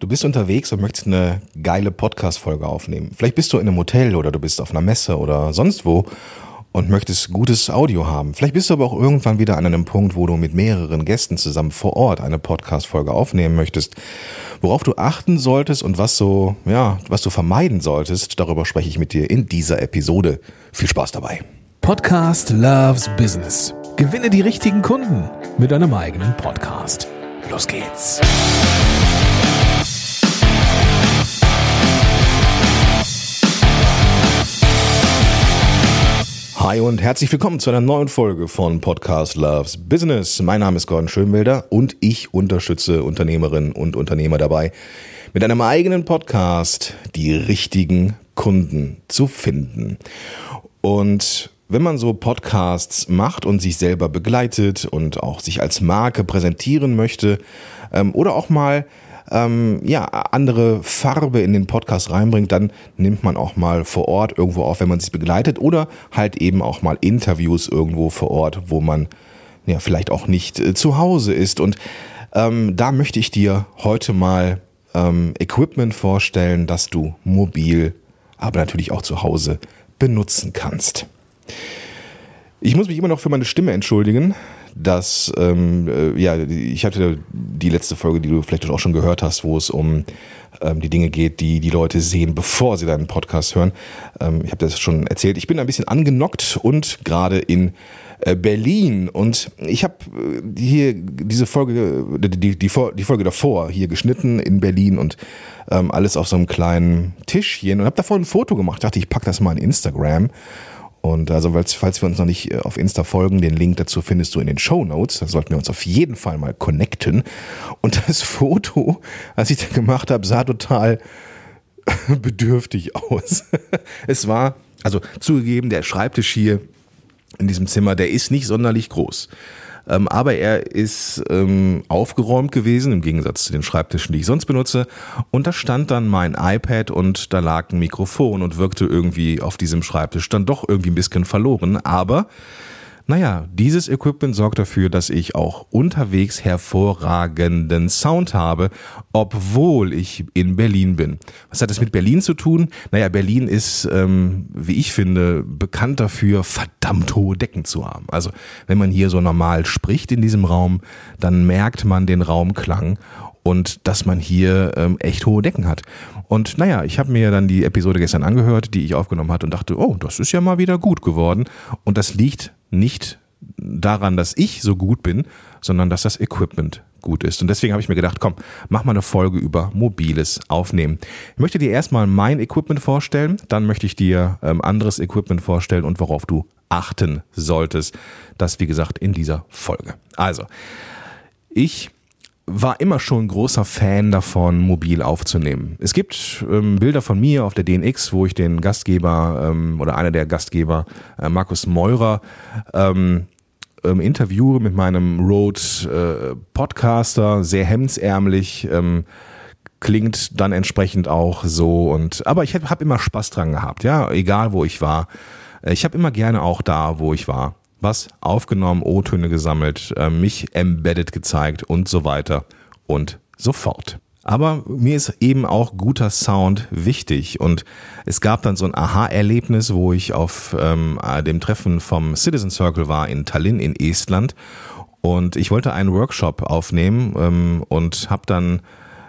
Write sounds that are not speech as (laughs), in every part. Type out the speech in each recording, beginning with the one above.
Du bist unterwegs und möchtest eine geile Podcast-Folge aufnehmen. Vielleicht bist du in einem Hotel oder du bist auf einer Messe oder sonst wo und möchtest gutes Audio haben. Vielleicht bist du aber auch irgendwann wieder an einem Punkt, wo du mit mehreren Gästen zusammen vor Ort eine Podcast-Folge aufnehmen möchtest. Worauf du achten solltest und was so, ja, was du vermeiden solltest, darüber spreche ich mit dir in dieser Episode. Viel Spaß dabei. Podcast Loves Business. Gewinne die richtigen Kunden mit deinem eigenen Podcast. Los geht's. Hi und herzlich willkommen zu einer neuen Folge von Podcast Loves Business. Mein Name ist Gordon Schönwelder und ich unterstütze Unternehmerinnen und Unternehmer dabei, mit einem eigenen Podcast die richtigen Kunden zu finden. Und wenn man so Podcasts macht und sich selber begleitet und auch sich als Marke präsentieren möchte ähm, oder auch mal ähm, ja, andere Farbe in den Podcast reinbringt, dann nimmt man auch mal vor Ort irgendwo auf, wenn man sich begleitet oder halt eben auch mal Interviews irgendwo vor Ort, wo man ja vielleicht auch nicht äh, zu Hause ist. Und ähm, da möchte ich dir heute mal ähm, Equipment vorstellen, das du mobil, aber natürlich auch zu Hause benutzen kannst. Ich muss mich immer noch für meine Stimme entschuldigen dass, ähm, äh, ja, ich hatte die letzte Folge, die du vielleicht auch schon gehört hast, wo es um ähm, die Dinge geht, die die Leute sehen, bevor sie deinen Podcast hören. Ähm, ich habe das schon erzählt. Ich bin ein bisschen angenockt und gerade in äh, Berlin und ich habe äh, hier diese Folge, die, die, die, die Folge davor hier geschnitten in Berlin und ähm, alles auf so einem kleinen Tischchen und habe davor ein Foto gemacht. Dachte, ich pack das mal in Instagram und also, falls wir uns noch nicht äh, auf Insta folgen, den Link dazu findest du in den Show Notes. Da sollten wir uns auf jeden Fall mal connecten. Und (laughs) das Foto, was ich da gemacht habe, sah total (laughs) bedürftig aus. (laughs) Es war, also zugegeben, der Schreibtisch hier in diesem Zimmer, der ist nicht sonderlich groß. Ähm, aber er ist ähm, aufgeräumt gewesen, im Gegensatz zu den Schreibtischen, die ich sonst benutze. Und da stand dann mein iPad und da lag ein Mikrofon und wirkte irgendwie auf diesem Schreibtisch dann doch irgendwie ein bisschen verloren. Aber naja, dieses Equipment sorgt dafür, dass ich auch unterwegs hervorragenden Sound habe, obwohl ich in Berlin bin. Was hat das mit Berlin zu tun? Naja, Berlin ist, ähm, wie ich finde, bekannt dafür, verdammt hohe Decken zu haben. Also wenn man hier so normal spricht in diesem Raum, dann merkt man den Raumklang und dass man hier ähm, echt hohe Decken hat. Und naja, ich habe mir dann die Episode gestern angehört, die ich aufgenommen hatte und dachte, oh, das ist ja mal wieder gut geworden. Und das liegt nicht daran, dass ich so gut bin, sondern dass das Equipment gut ist. Und deswegen habe ich mir gedacht, komm, mach mal eine Folge über mobiles Aufnehmen. Ich möchte dir erstmal mein Equipment vorstellen, dann möchte ich dir ähm, anderes Equipment vorstellen und worauf du achten solltest. Das, wie gesagt, in dieser Folge. Also, ich war immer schon großer Fan davon, mobil aufzunehmen. Es gibt ähm, Bilder von mir auf der DNX, wo ich den Gastgeber ähm, oder einer der Gastgeber, äh, Markus Meurer, ähm, ähm, interviewe mit meinem Rode äh, Podcaster, sehr hemdsärmlich, ähm, klingt dann entsprechend auch so und aber ich habe hab immer Spaß dran gehabt, ja, egal wo ich war. Ich habe immer gerne auch da, wo ich war was aufgenommen, O-Töne gesammelt, äh, mich embedded gezeigt und so weiter und so fort. Aber mir ist eben auch guter Sound wichtig und es gab dann so ein Aha-Erlebnis, wo ich auf ähm, dem Treffen vom Citizen Circle war in Tallinn in Estland und ich wollte einen Workshop aufnehmen ähm, und habe dann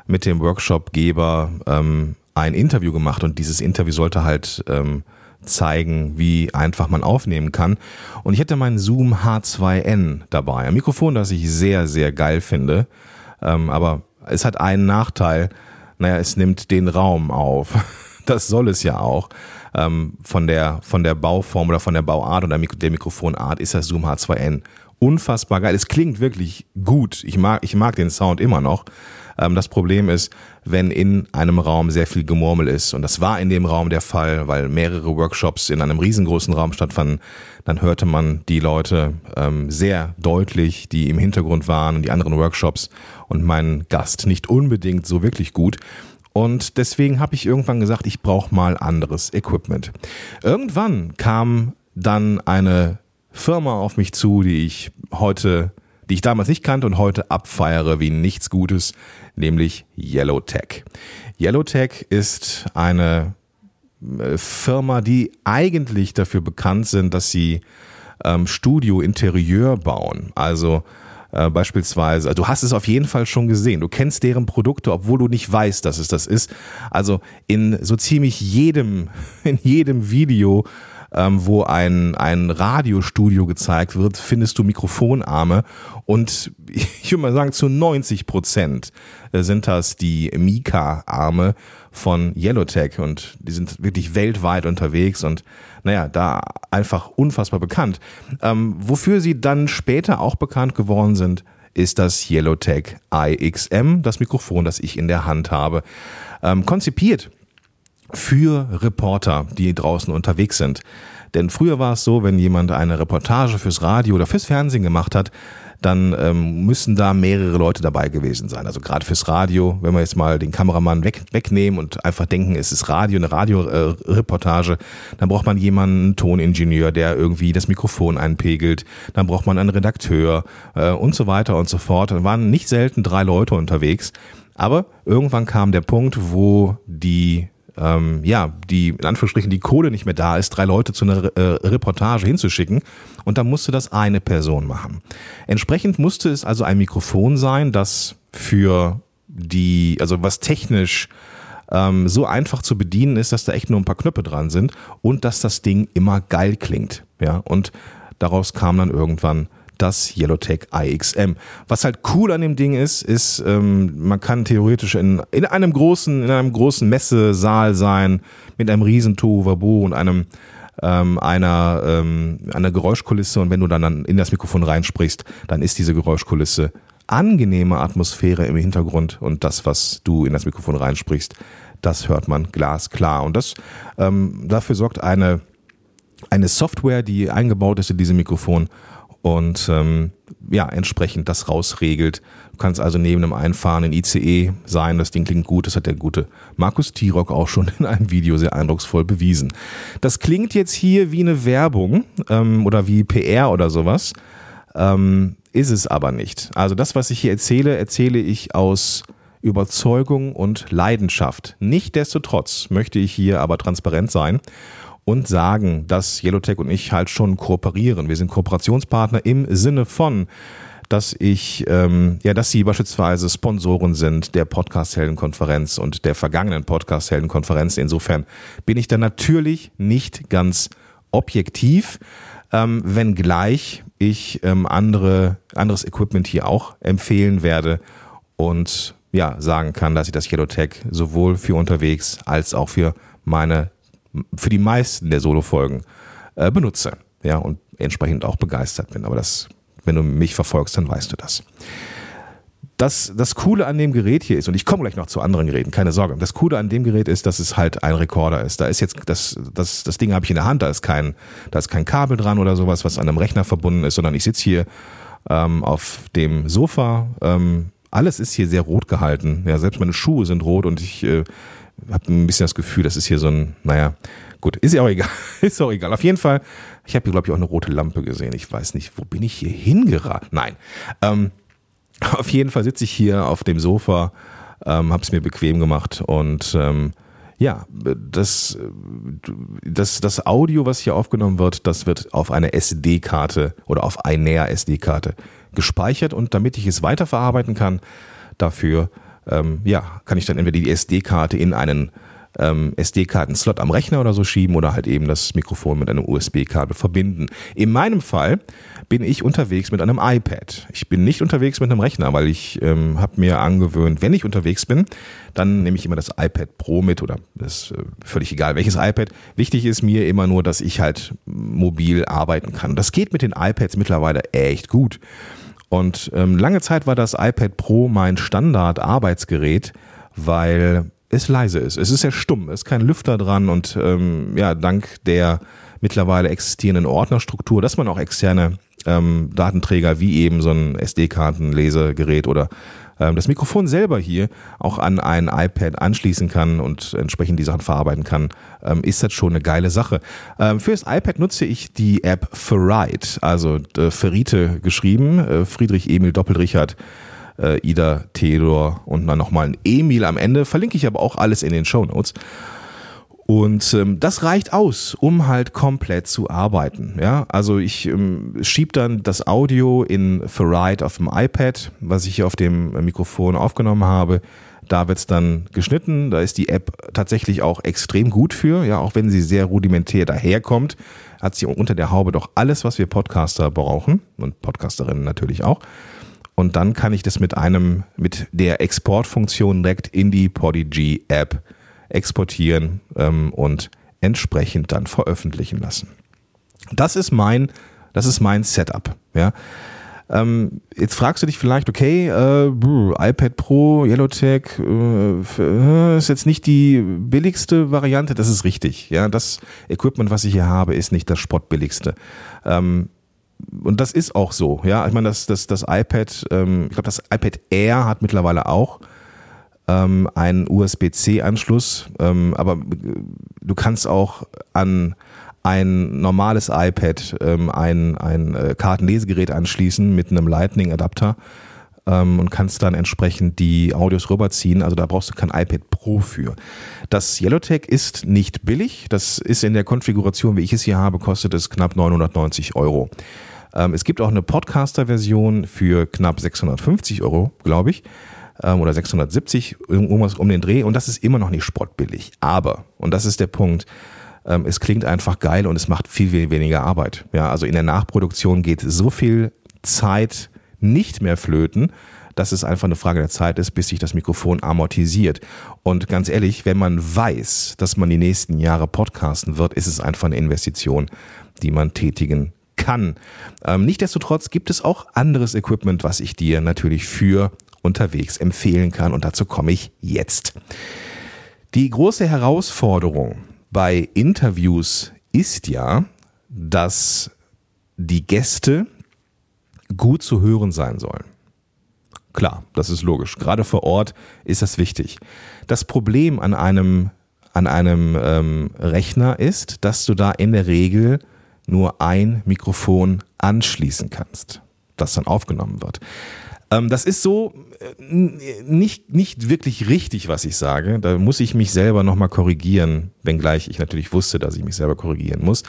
mit dem Workshopgeber ähm, ein Interview gemacht und dieses Interview sollte halt ähm, zeigen, wie einfach man aufnehmen kann. Und ich hätte meinen Zoom H2N dabei. Ein Mikrofon, das ich sehr, sehr geil finde. Ähm, aber es hat einen Nachteil. Naja, es nimmt den Raum auf. (laughs) Das soll es ja auch. Ähm, von, der, von der Bauform oder von der Bauart oder der Mikrofonart ist das Zoom H2N unfassbar geil. Es klingt wirklich gut. Ich mag, ich mag den Sound immer noch. Ähm, das Problem ist, wenn in einem Raum sehr viel Gemurmel ist, und das war in dem Raum der Fall, weil mehrere Workshops in einem riesengroßen Raum stattfanden, dann hörte man die Leute ähm, sehr deutlich, die im Hintergrund waren und die anderen Workshops und meinen Gast nicht unbedingt so wirklich gut. Und deswegen habe ich irgendwann gesagt, ich brauche mal anderes Equipment. Irgendwann kam dann eine Firma auf mich zu, die ich heute die ich damals nicht kannte und heute abfeiere wie nichts Gutes, nämlich Yellowtech. Yellowtech ist eine äh, Firma, die eigentlich dafür bekannt sind, dass sie ähm, Studio-Interieur bauen. Also äh, beispielsweise, also du hast es auf jeden Fall schon gesehen. Du kennst deren Produkte, obwohl du nicht weißt, dass es das ist. Also in so ziemlich jedem, (laughs) in jedem Video ähm, wo ein, ein Radiostudio gezeigt wird, findest du Mikrofonarme und (laughs) ich würde mal sagen, zu 90 Prozent äh, sind das die Mika-Arme von Yellowtech und die sind wirklich weltweit unterwegs und naja, da einfach unfassbar bekannt. Ähm, wofür sie dann später auch bekannt geworden sind, ist das Yellowtech IXM, das Mikrofon, das ich in der Hand habe. Ähm, konzipiert für Reporter, die draußen unterwegs sind. Denn früher war es so, wenn jemand eine Reportage fürs Radio oder fürs Fernsehen gemacht hat, dann ähm, müssen da mehrere Leute dabei gewesen sein. Also gerade fürs Radio, wenn wir jetzt mal den Kameramann weg, wegnehmen und einfach denken, es ist Radio, eine Radioreportage, äh, dann braucht man jemanden, einen Toningenieur, der irgendwie das Mikrofon einpegelt, dann braucht man einen Redakteur äh, und so weiter und so fort. Da waren nicht selten drei Leute unterwegs. Aber irgendwann kam der Punkt, wo die ähm, ja, die in Anführungsstrichen die Kohle nicht mehr da ist, drei Leute zu einer äh, Reportage hinzuschicken. Und da musste das eine Person machen. Entsprechend musste es also ein Mikrofon sein, das für die, also was technisch ähm, so einfach zu bedienen ist, dass da echt nur ein paar Knöpfe dran sind und dass das Ding immer geil klingt. Ja, und daraus kam dann irgendwann das Yellowtech IXM. Was halt cool an dem Ding ist, ist, ähm, man kann theoretisch in, in einem großen, in einem großen Messesaal sein, mit einem riesen Tohuwabohu und einem ähm, einer, ähm, einer Geräuschkulisse und wenn du dann in das Mikrofon reinsprichst, dann ist diese Geräuschkulisse angenehme Atmosphäre im Hintergrund und das, was du in das Mikrofon reinsprichst, das hört man glasklar. Und das ähm, dafür sorgt eine, eine Software, die eingebaut ist in diesem Mikrofon und ähm, ja, entsprechend das rausregelt. Du kannst also neben einem einfahrenden ICE sein, das Ding klingt gut, das hat der gute Markus Tirock auch schon in einem Video sehr eindrucksvoll bewiesen. Das klingt jetzt hier wie eine Werbung ähm, oder wie PR oder sowas, ähm, ist es aber nicht. Also das, was ich hier erzähle, erzähle ich aus Überzeugung und Leidenschaft. Nichtsdestotrotz möchte ich hier aber transparent sein und sagen, dass Yellowtech und ich halt schon kooperieren. Wir sind Kooperationspartner im Sinne von, dass ich, ähm, ja, dass sie beispielsweise Sponsoren sind der Podcast-Helden-Konferenz und der vergangenen Podcast-Helden-Konferenz. Insofern bin ich da natürlich nicht ganz objektiv, ähm, wenngleich ich ähm, andere, anderes Equipment hier auch empfehlen werde und ja, sagen kann, dass ich das Yellowtech sowohl für unterwegs als auch für meine für die meisten der Solo-Folgen äh, benutze. Ja, und entsprechend auch begeistert bin. Aber das, wenn du mich verfolgst, dann weißt du das. Das, das Coole an dem Gerät hier ist, und ich komme gleich noch zu anderen Geräten, keine Sorge. Das Coole an dem Gerät ist, dass es halt ein Rekorder ist. Da ist jetzt, das, das, das Ding habe ich in der Hand, da ist kein, da ist kein Kabel dran oder sowas, was an einem Rechner verbunden ist, sondern ich sitze hier ähm, auf dem Sofa. Ähm, alles ist hier sehr rot gehalten. Ja, selbst meine Schuhe sind rot und ich äh, habe ein bisschen das Gefühl, das ist hier so ein, naja, gut, ist ja auch egal. (laughs) ist auch egal. Auf jeden Fall, ich habe hier, glaube ich, auch eine rote Lampe gesehen. Ich weiß nicht, wo bin ich hier hingeraten? Nein. Ähm, (laughs) auf jeden Fall sitze ich hier auf dem Sofa, ähm, habe es mir bequem gemacht und ähm, ja, das, das, das Audio, was hier aufgenommen wird, das wird auf eine SD-Karte oder auf einer SD-Karte gespeichert und damit ich es weiterverarbeiten kann, dafür ähm, ja, kann ich dann entweder die SD-Karte in einen ähm, SD-Karten-Slot am Rechner oder so schieben oder halt eben das Mikrofon mit einem USB-Kabel verbinden. In meinem Fall bin ich unterwegs mit einem iPad. Ich bin nicht unterwegs mit einem Rechner, weil ich ähm, habe mir angewöhnt, wenn ich unterwegs bin, dann nehme ich immer das iPad Pro mit oder ist äh, völlig egal, welches iPad. Wichtig ist mir immer nur, dass ich halt mobil arbeiten kann. Das geht mit den iPads mittlerweile echt gut. Und ähm, lange Zeit war das iPad Pro mein Standard-Arbeitsgerät, weil es leise ist. Es ist sehr stumm, es ist kein Lüfter dran und ähm, ja, dank der mittlerweile existierenden Ordnerstruktur, dass man auch externe ähm, Datenträger wie eben so ein SD-Kartenlesegerät oder das Mikrofon selber hier auch an ein iPad anschließen kann und entsprechend die Sachen verarbeiten kann, ähm, ist das schon eine geile Sache. Ähm, für das iPad nutze ich die App Ferrite, also äh, Ferrite geschrieben, äh, Friedrich Emil Doppelrichard. Äh, Ida, Theodor und dann nochmal ein Emil am Ende. Verlinke ich aber auch alles in den Show Notes. Und ähm, das reicht aus, um halt komplett zu arbeiten. Ja, also ich ähm, schieb dann das Audio in Ferrite auf dem iPad, was ich hier auf dem Mikrofon aufgenommen habe. Da wird's dann geschnitten. Da ist die App tatsächlich auch extrem gut für. Ja, auch wenn sie sehr rudimentär daherkommt, hat sie unter der Haube doch alles, was wir Podcaster brauchen und Podcasterinnen natürlich auch. Und dann kann ich das mit einem, mit der Exportfunktion direkt in die Podigy App exportieren ähm, und entsprechend dann veröffentlichen lassen. Das ist mein, das ist mein Setup. Ja. Ähm, jetzt fragst du dich vielleicht, okay, äh, iPad Pro, Yellowtech äh, äh, ist jetzt nicht die billigste Variante. Das ist richtig. Ja, das Equipment, was ich hier habe, ist nicht das spottbilligste. Ähm, und das ist auch so. Ja, ich meine, das, das, das iPad, ähm, ich glaube, das iPad Air hat mittlerweile auch ähm, einen USB-C-Anschluss, ähm, aber du kannst auch an ein normales iPad ähm, ein, ein äh, Kartenlesegerät anschließen mit einem Lightning-Adapter ähm, und kannst dann entsprechend die Audios rüberziehen. Also da brauchst du kein iPad Pro für. Das Yellowtech ist nicht billig. Das ist in der Konfiguration, wie ich es hier habe, kostet es knapp 990 Euro. Ähm, es gibt auch eine Podcaster-Version für knapp 650 Euro, glaube ich ähm, oder 670, irgendwas um den Dreh und das ist immer noch nicht sportbillig. Aber, und das ist der Punkt, ähm, es klingt einfach geil und es macht viel, viel weniger Arbeit. Ja, also in der Nachproduktion geht so viel Zeit nicht mehr flöten, dass es einfach eine Frage der Zeit ist, bis sich das Mikrofon amortisiert. Und ganz ehrlich, wenn man weiß, dass man die nächsten Jahre podcasten wird, ist es einfach eine Investition, die man tätigen kann. Ähm, Nichtsdestotrotz gibt es auch anderes Equipment, was ich dir natürlich für unterwegs empfehlen kann. Und dazu komme ich jetzt. Die große Herausforderung bei Interviews ist ja, dass die Gäste gut zu hören sein sollen. Klar, das ist logisch. Gerade vor Ort ist das wichtig. Das Problem an einem, an einem ähm, Rechner ist, dass du da in der Regel nur ein Mikrofon anschließen kannst, das dann aufgenommen wird. Ähm, das ist so äh, nicht, nicht wirklich richtig, was ich sage. Da muss ich mich selber nochmal korrigieren, wenngleich ich natürlich wusste, dass ich mich selber korrigieren muss.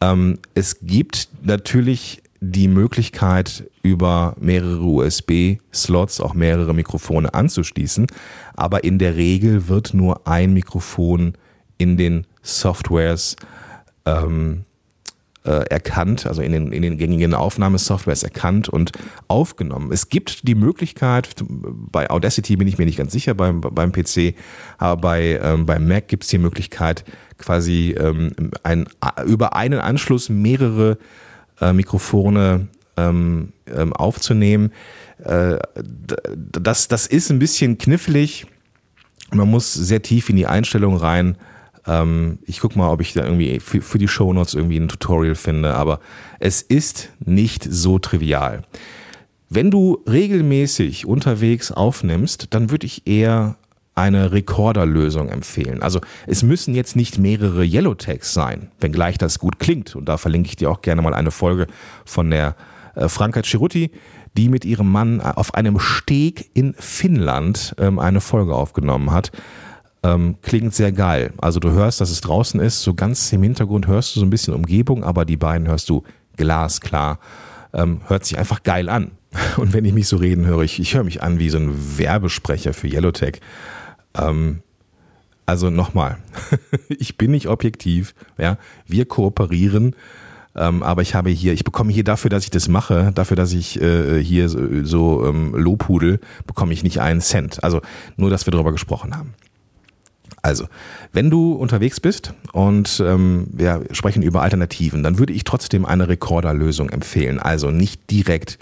Ähm, es gibt natürlich die Möglichkeit, über mehrere USB-Slots auch mehrere Mikrofone anzuschließen, aber in der Regel wird nur ein Mikrofon in den Softwares ähm, äh, erkannt, also in den, in den gängigen Aufnahmesoftwares erkannt und aufgenommen. Es gibt die Möglichkeit, bei Audacity bin ich mir nicht ganz sicher beim, beim PC, aber bei, ähm, beim Mac gibt es die Möglichkeit, quasi ähm, ein, über einen Anschluss mehrere äh, Mikrofone ähm, ähm, aufzunehmen. Äh, das, das ist ein bisschen knifflig. Man muss sehr tief in die Einstellung rein. Ähm, ich gucke mal, ob ich da irgendwie für, für die Shownotes irgendwie ein Tutorial finde, aber es ist nicht so trivial. Wenn du regelmäßig unterwegs aufnimmst, dann würde ich eher eine Recorder-Lösung empfehlen. Also es müssen jetzt nicht mehrere Yellowtags sein, wenngleich das gut klingt. Und da verlinke ich dir auch gerne mal eine Folge von der äh, Franka Ciruti, die mit ihrem Mann auf einem Steg in Finnland ähm, eine Folge aufgenommen hat ähm, klingt sehr geil. Also du hörst, dass es draußen ist, so ganz im Hintergrund hörst du so ein bisschen Umgebung, aber die beiden hörst du glasklar. Ähm, hört sich einfach geil an. (laughs) Und wenn ich mich so reden höre, ich, ich höre mich an wie so ein Werbesprecher für Yellowtech. Ähm, also nochmal, (laughs) ich bin nicht objektiv, ja, wir kooperieren, ähm, aber ich habe hier, ich bekomme hier dafür, dass ich das mache, dafür, dass ich äh, hier so, so ähm, Lobhudel, bekomme ich nicht einen Cent. Also nur, dass wir darüber gesprochen haben. Also, wenn du unterwegs bist und ähm, wir sprechen über Alternativen, dann würde ich trotzdem eine Recorder-Lösung empfehlen. Also nicht direkt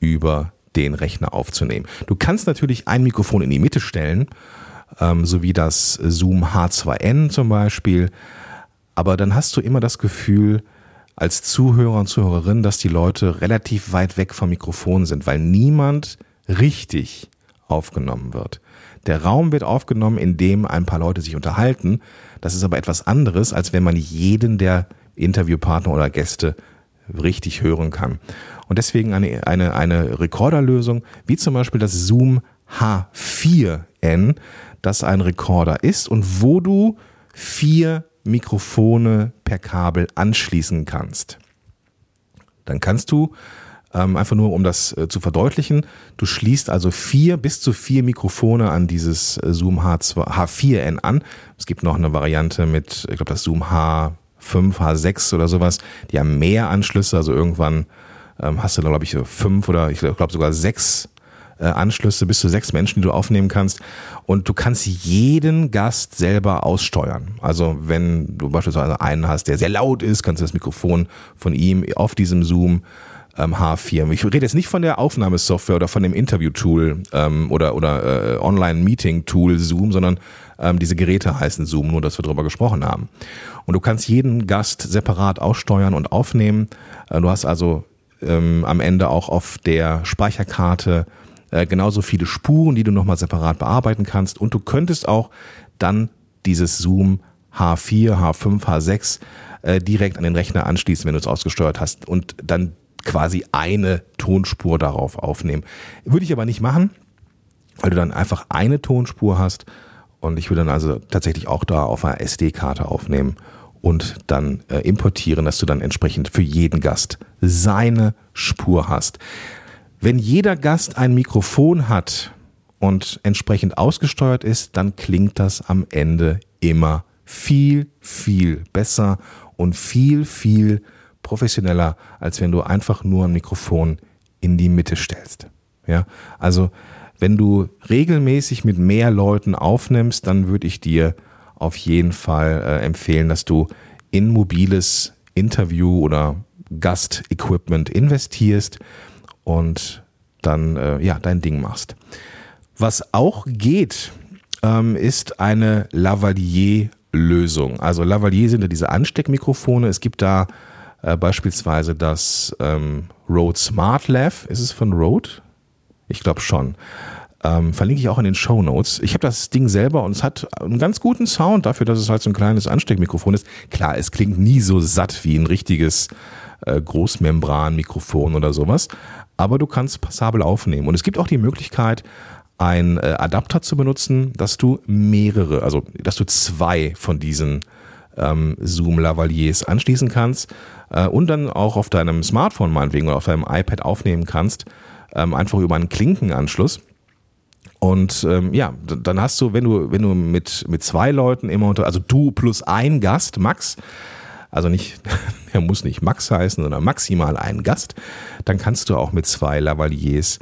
über den Rechner aufzunehmen. Du kannst natürlich ein Mikrofon in die Mitte stellen, ähm, so wie das Zoom H2N zum Beispiel. Aber dann hast du immer das Gefühl, als Zuhörer und Zuhörerin, dass die Leute relativ weit weg vom Mikrofon sind, weil niemand richtig aufgenommen wird. Der Raum wird aufgenommen, in dem ein paar Leute sich unterhalten. Das ist aber etwas anderes, als wenn man jeden der Interviewpartner oder Gäste richtig hören kann. Und deswegen eine, eine, eine Rekorderlösung, wie zum Beispiel das Zoom H4N, das ein Rekorder ist und wo du vier Mikrofone per Kabel anschließen kannst. Dann kannst du ähm, einfach nur, um das äh, zu verdeutlichen, du schließt also vier bis zu vier Mikrofone an dieses äh, Zoom H2, H4N an. Es gibt noch eine Variante mit, ich glaube, das Zoom H5, H6 oder sowas. Die haben mehr Anschlüsse, also irgendwann ähm, hast du da, glaube ich, fünf oder ich glaube sogar sechs äh, Anschlüsse, bis zu sechs Menschen, die du aufnehmen kannst. Und du kannst jeden Gast selber aussteuern. Also wenn du beispielsweise einen hast, der sehr laut ist, kannst du das Mikrofon von ihm auf diesem Zoom ähm, H4. Ich rede jetzt nicht von der Aufnahmesoftware oder von dem Interview-Tool ähm, oder, oder äh, Online-Meeting-Tool Zoom, sondern ähm, diese Geräte heißen Zoom, nur dass wir darüber gesprochen haben. Und du kannst jeden Gast separat aussteuern und aufnehmen. Äh, du hast also ähm, am Ende auch auf der Speicherkarte äh, genauso viele Spuren, die du nochmal separat bearbeiten kannst. Und du könntest auch dann dieses Zoom H4, H5, H6 äh, direkt an den Rechner anschließen, wenn du es ausgesteuert hast und dann quasi eine Tonspur darauf aufnehmen. Würde ich aber nicht machen, weil du dann einfach eine Tonspur hast und ich würde dann also tatsächlich auch da auf einer SD-Karte aufnehmen und dann äh, importieren, dass du dann entsprechend für jeden Gast seine Spur hast. Wenn jeder Gast ein Mikrofon hat und entsprechend ausgesteuert ist, dann klingt das am Ende immer viel, viel besser und viel, viel professioneller, als wenn du einfach nur ein Mikrofon in die Mitte stellst. Ja, also wenn du regelmäßig mit mehr Leuten aufnimmst, dann würde ich dir auf jeden Fall äh, empfehlen, dass du in mobiles Interview oder Gastequipment investierst und dann äh, ja dein Ding machst. Was auch geht, ähm, ist eine Lavalier-Lösung. Also Lavalier sind ja diese Ansteckmikrofone. Es gibt da äh, beispielsweise das ähm, Rode Smart Lav. Ist es von Rode? Ich glaube schon. Ähm, verlinke ich auch in den Show Notes. Ich habe das Ding selber und es hat einen ganz guten Sound dafür, dass es halt so ein kleines Ansteckmikrofon ist. Klar, es klingt nie so satt wie ein richtiges äh, Großmembran-Mikrofon oder sowas, aber du kannst passabel aufnehmen. Und es gibt auch die Möglichkeit, ein äh, Adapter zu benutzen, dass du mehrere, also dass du zwei von diesen ähm, Zoom Lavaliers anschließen kannst äh, und dann auch auf deinem Smartphone meinetwegen oder auf deinem iPad aufnehmen kannst, ähm, einfach über einen Klinkenanschluss. Und ähm, ja, dann hast du, wenn du, wenn du mit, mit zwei Leuten immer unter, also du plus ein Gast, Max, also nicht, (laughs) er muss nicht Max heißen, sondern maximal ein Gast, dann kannst du auch mit zwei Lavaliers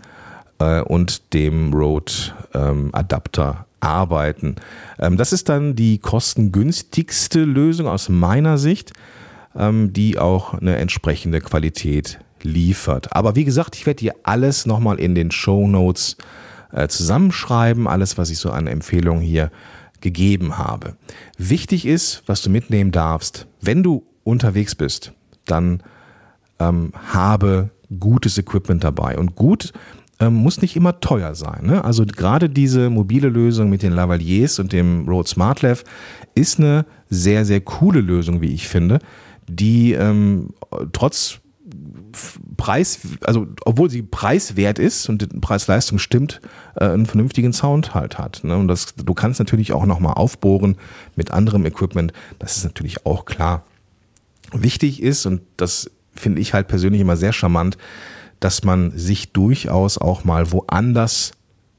äh, und dem Rode ähm, Adapter arbeiten. Ähm, das ist dann die kostengünstigste Lösung aus meiner Sicht, ähm, die auch eine entsprechende Qualität liefert. Aber wie gesagt, ich werde dir alles nochmal in den Show Notes äh, zusammenschreiben, alles, was ich so an Empfehlungen hier gegeben habe. Wichtig ist, was du mitnehmen darfst, wenn du unterwegs bist, dann ähm, habe gutes Equipment dabei. Und gut ähm, muss nicht immer teuer sein. Ne? Also gerade diese mobile Lösung mit den Lavaliers und dem Rode SmartLav ist eine sehr, sehr coole Lösung, wie ich finde, die ähm, trotz Preis, also obwohl sie preiswert ist und Preis-Leistung stimmt, äh, einen vernünftigen Sound halt hat. Ne? Und das, du kannst natürlich auch nochmal aufbohren mit anderem Equipment. Das ist natürlich auch klar. Wichtig ist, und das finde ich halt persönlich immer sehr charmant, dass man sich durchaus auch mal woanders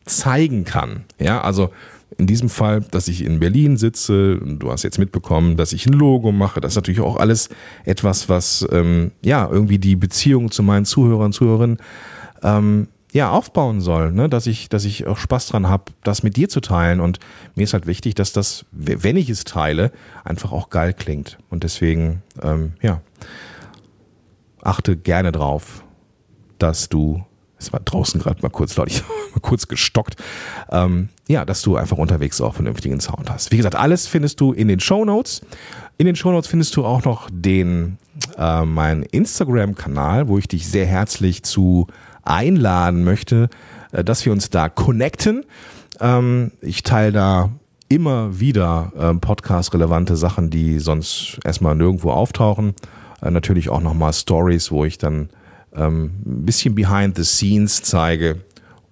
zeigen kann. Ja, also in diesem Fall, dass ich in Berlin sitze, du hast jetzt mitbekommen, dass ich ein Logo mache, das ist natürlich auch alles etwas, was ähm, ja irgendwie die Beziehung zu meinen Zuhörern Zuhörerinnen ähm, ja aufbauen soll, ne? dass ich, dass ich auch Spaß dran habe, das mit dir zu teilen. Und mir ist halt wichtig, dass das, wenn ich es teile, einfach auch geil klingt. Und deswegen, ähm, ja, achte gerne drauf, dass du es war draußen gerade mal kurz laut, ich (laughs) mal kurz gestockt. Ähm, ja, dass du einfach unterwegs auch vernünftigen Sound hast. Wie gesagt, alles findest du in den Show Notes. In den Show Notes findest du auch noch den äh, meinen Instagram-Kanal, wo ich dich sehr herzlich zu einladen möchte, äh, dass wir uns da connecten. Ähm, ich teile da immer wieder ähm, Podcast-relevante Sachen, die sonst erstmal nirgendwo auftauchen. Äh, natürlich auch nochmal Stories, wo ich dann ähm, ein bisschen behind the scenes zeige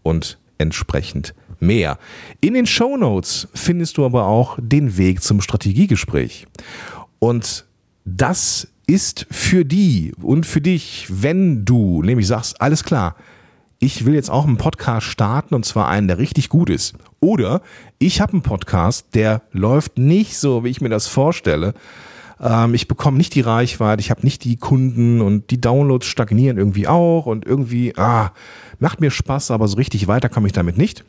und entsprechend mehr. In den Show Notes findest du aber auch den Weg zum Strategiegespräch. Und das ist für die und für dich, wenn du nämlich sagst, alles klar, ich will jetzt auch einen Podcast starten und zwar einen, der richtig gut ist. Oder ich habe einen Podcast, der läuft nicht so, wie ich mir das vorstelle. Ähm, ich bekomme nicht die Reichweite, ich habe nicht die Kunden und die Downloads stagnieren irgendwie auch und irgendwie, ah, macht mir Spaß, aber so richtig weiter komme ich damit nicht.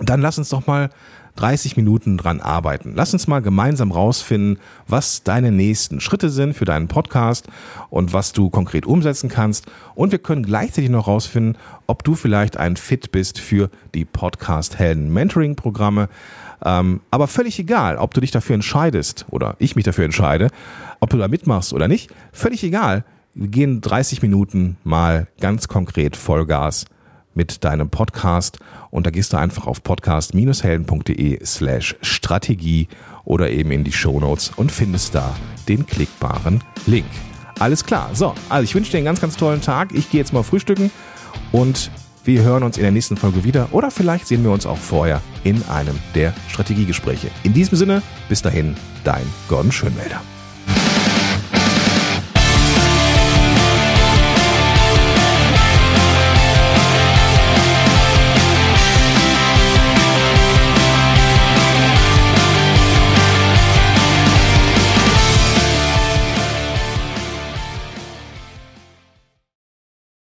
Dann lass uns doch mal 30 Minuten dran arbeiten. Lass uns mal gemeinsam rausfinden, was deine nächsten Schritte sind für deinen Podcast und was du konkret umsetzen kannst. Und wir können gleichzeitig noch rausfinden, ob du vielleicht ein Fit bist für die Podcast-Helden Mentoring-Programme. Ähm, aber völlig egal, ob du dich dafür entscheidest oder ich mich dafür entscheide, ob du da mitmachst oder nicht, völlig egal. Wir gehen 30 Minuten mal ganz konkret Vollgas mit deinem Podcast. Und da gehst du einfach auf podcast-helden.de slash Strategie oder eben in die Show Notes und findest da den klickbaren Link. Alles klar. So, also ich wünsche dir einen ganz, ganz tollen Tag. Ich gehe jetzt mal frühstücken und wir hören uns in der nächsten Folge wieder oder vielleicht sehen wir uns auch vorher in einem der Strategiegespräche. In diesem Sinne, bis dahin, dein Gordon Schönwälder.